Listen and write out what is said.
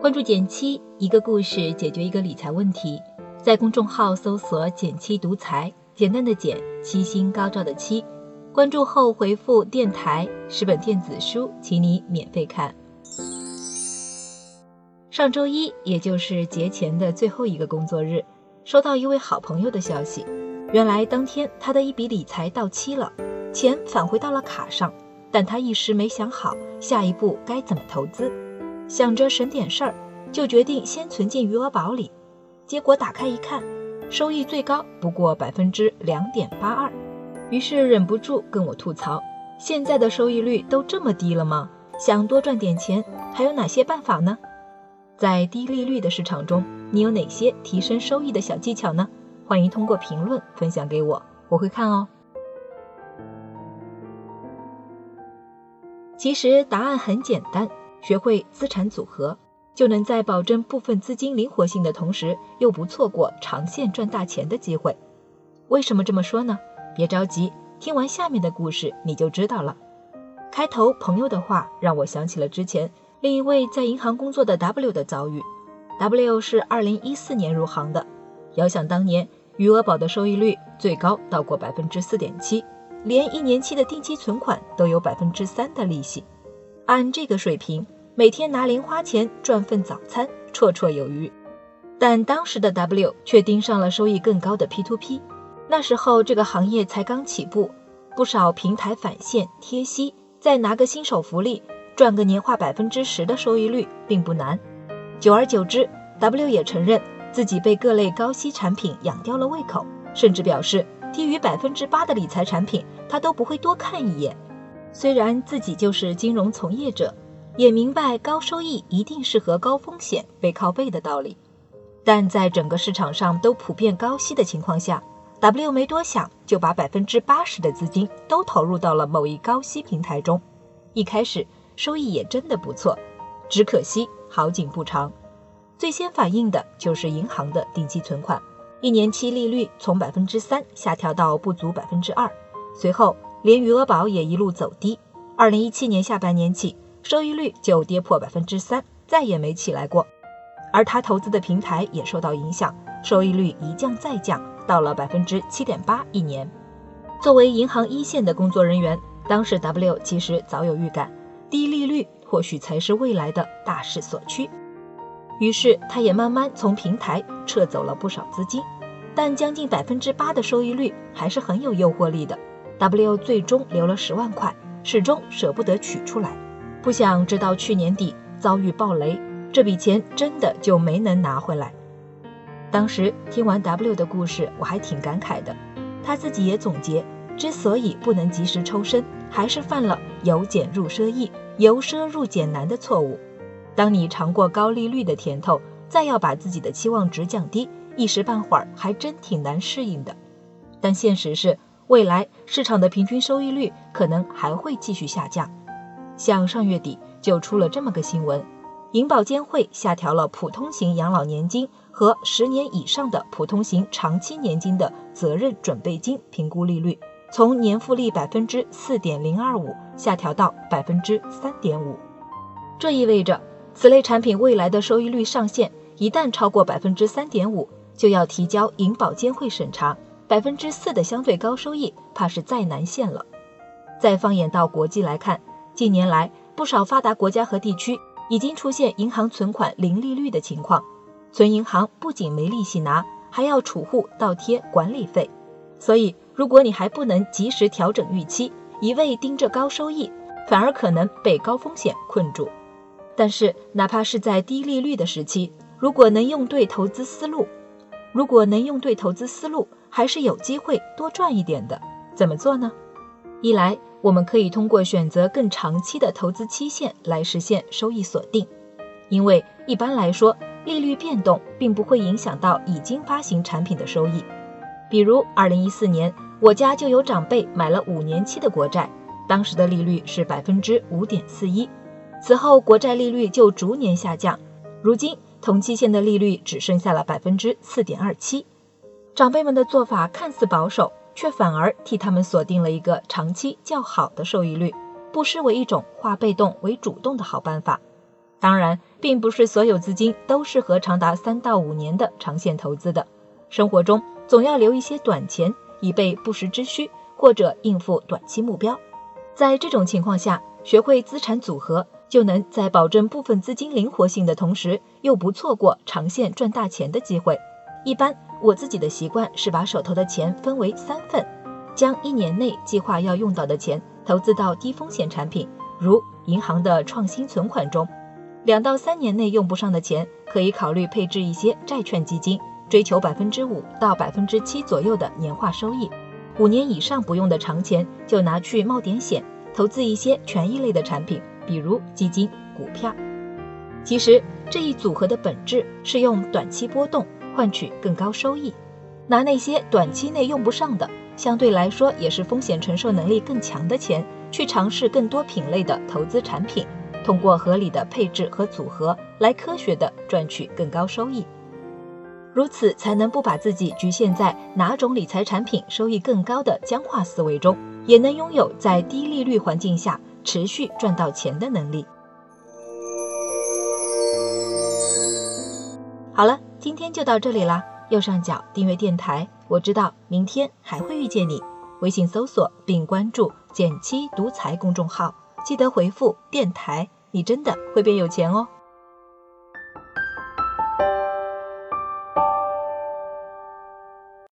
关注减七，一个故事解决一个理财问题。在公众号搜索“减七独裁，简单的减，七星高照的七。关注后回复“电台”十本电子书，请你免费看。上周一，也就是节前的最后一个工作日，收到一位好朋友的消息，原来当天他的一笔理财到期了，钱返回到了卡上，但他一时没想好下一步该怎么投资，想着省点事儿，就决定先存进余额宝里。结果打开一看，收益最高不过百分之两点八二，于是忍不住跟我吐槽：现在的收益率都这么低了吗？想多赚点钱，还有哪些办法呢？在低利率的市场中，你有哪些提升收益的小技巧呢？欢迎通过评论分享给我，我会看哦。其实答案很简单，学会资产组合。就能在保证部分资金灵活性的同时，又不错过长线赚大钱的机会。为什么这么说呢？别着急，听完下面的故事你就知道了。开头朋友的话让我想起了之前另一位在银行工作的 W 的遭遇。W 是二零一四年入行的，遥想当年，余额宝的收益率最高到过百分之四点七，连一年期的定期存款都有百分之三的利息。按这个水平。每天拿零花钱赚份早餐，绰绰有余。但当时的 W 却盯上了收益更高的 P2P。那时候这个行业才刚起步，不少平台返现贴息，再拿个新手福利，赚个年化百分之十的收益率并不难。久而久之，W 也承认自己被各类高息产品养刁了胃口，甚至表示低于百分之八的理财产品他都不会多看一眼。虽然自己就是金融从业者。也明白高收益一定适合高风险背靠背的道理，但在整个市场上都普遍高息的情况下，W 没多想就把百分之八十的资金都投入到了某一高息平台中。一开始收益也真的不错，只可惜好景不长。最先反映的就是银行的定期存款，一年期利率从百分之三下调到不足百分之二，随后连余额宝也一路走低。二零一七年下半年起。收益率就跌破百分之三，再也没起来过。而他投资的平台也受到影响，收益率一降再降，到了百分之七点八一年。作为银行一线的工作人员，当时 W 其实早有预感，低利率或许才是未来的大势所趋。于是他也慢慢从平台撤走了不少资金，但将近百分之八的收益率还是很有诱惑力的。W 最终留了十万块，始终舍不得取出来。不想直到去年底遭遇暴雷，这笔钱真的就没能拿回来。当时听完 W 的故事，我还挺感慨的。他自己也总结，之所以不能及时抽身，还是犯了由俭入奢易、由奢入俭难的错误。当你尝过高利率的甜头，再要把自己的期望值降低，一时半会儿还真挺难适应的。但现实是，未来市场的平均收益率可能还会继续下降。像上月底就出了这么个新闻，银保监会下调了普通型养老年金和十年以上的普通型长期年金的责任准备金评估利率，从年复利百分之四点零二五下调到百分之三点五。这意味着此类产品未来的收益率上限一旦超过百分之三点五，就要提交银保监会审查，百分之四的相对高收益怕是再难现了。再放眼到国际来看。近年来，不少发达国家和地区已经出现银行存款零利率的情况，存银行不仅没利息拿，还要储户倒贴管理费。所以，如果你还不能及时调整预期，一味盯着高收益，反而可能被高风险困住。但是，哪怕是在低利率的时期，如果能用对投资思路，如果能用对投资思路，还是有机会多赚一点的。怎么做呢？一来，我们可以通过选择更长期的投资期限来实现收益锁定，因为一般来说，利率变动并不会影响到已经发行产品的收益。比如，二零一四年，我家就有长辈买了五年期的国债，当时的利率是百分之五点四一，此后国债利率就逐年下降，如今同期限的利率只剩下了百分之四点二七。长辈们的做法看似保守，却反而替他们锁定了一个长期较好的收益率，不失为一种化被动为主动的好办法。当然，并不是所有资金都适合长达三到五年的长线投资的。生活中总要留一些短钱，以备不时之需，或者应付短期目标。在这种情况下，学会资产组合，就能在保证部分资金灵活性的同时，又不错过长线赚大钱的机会。一般我自己的习惯是把手头的钱分为三份，将一年内计划要用到的钱投资到低风险产品，如银行的创新存款中。两到三年内用不上的钱，可以考虑配置一些债券基金，追求百分之五到百分之七左右的年化收益。五年以上不用的长钱，就拿去冒点险，投资一些权益类的产品，比如基金、股票。其实这一组合的本质是用短期波动换取更高收益，拿那些短期内用不上的，相对来说也是风险承受能力更强的钱，去尝试更多品类的投资产品。通过合理的配置和组合来科学的赚取更高收益，如此才能不把自己局限在哪种理财产品收益更高的僵化思维中，也能拥有在低利率环境下持续赚到钱的能力。好了，今天就到这里啦。右上角订阅电台，我知道明天还会遇见你。微信搜索并关注“减七独裁”公众号。记得回复电台，你真的会变有钱哦。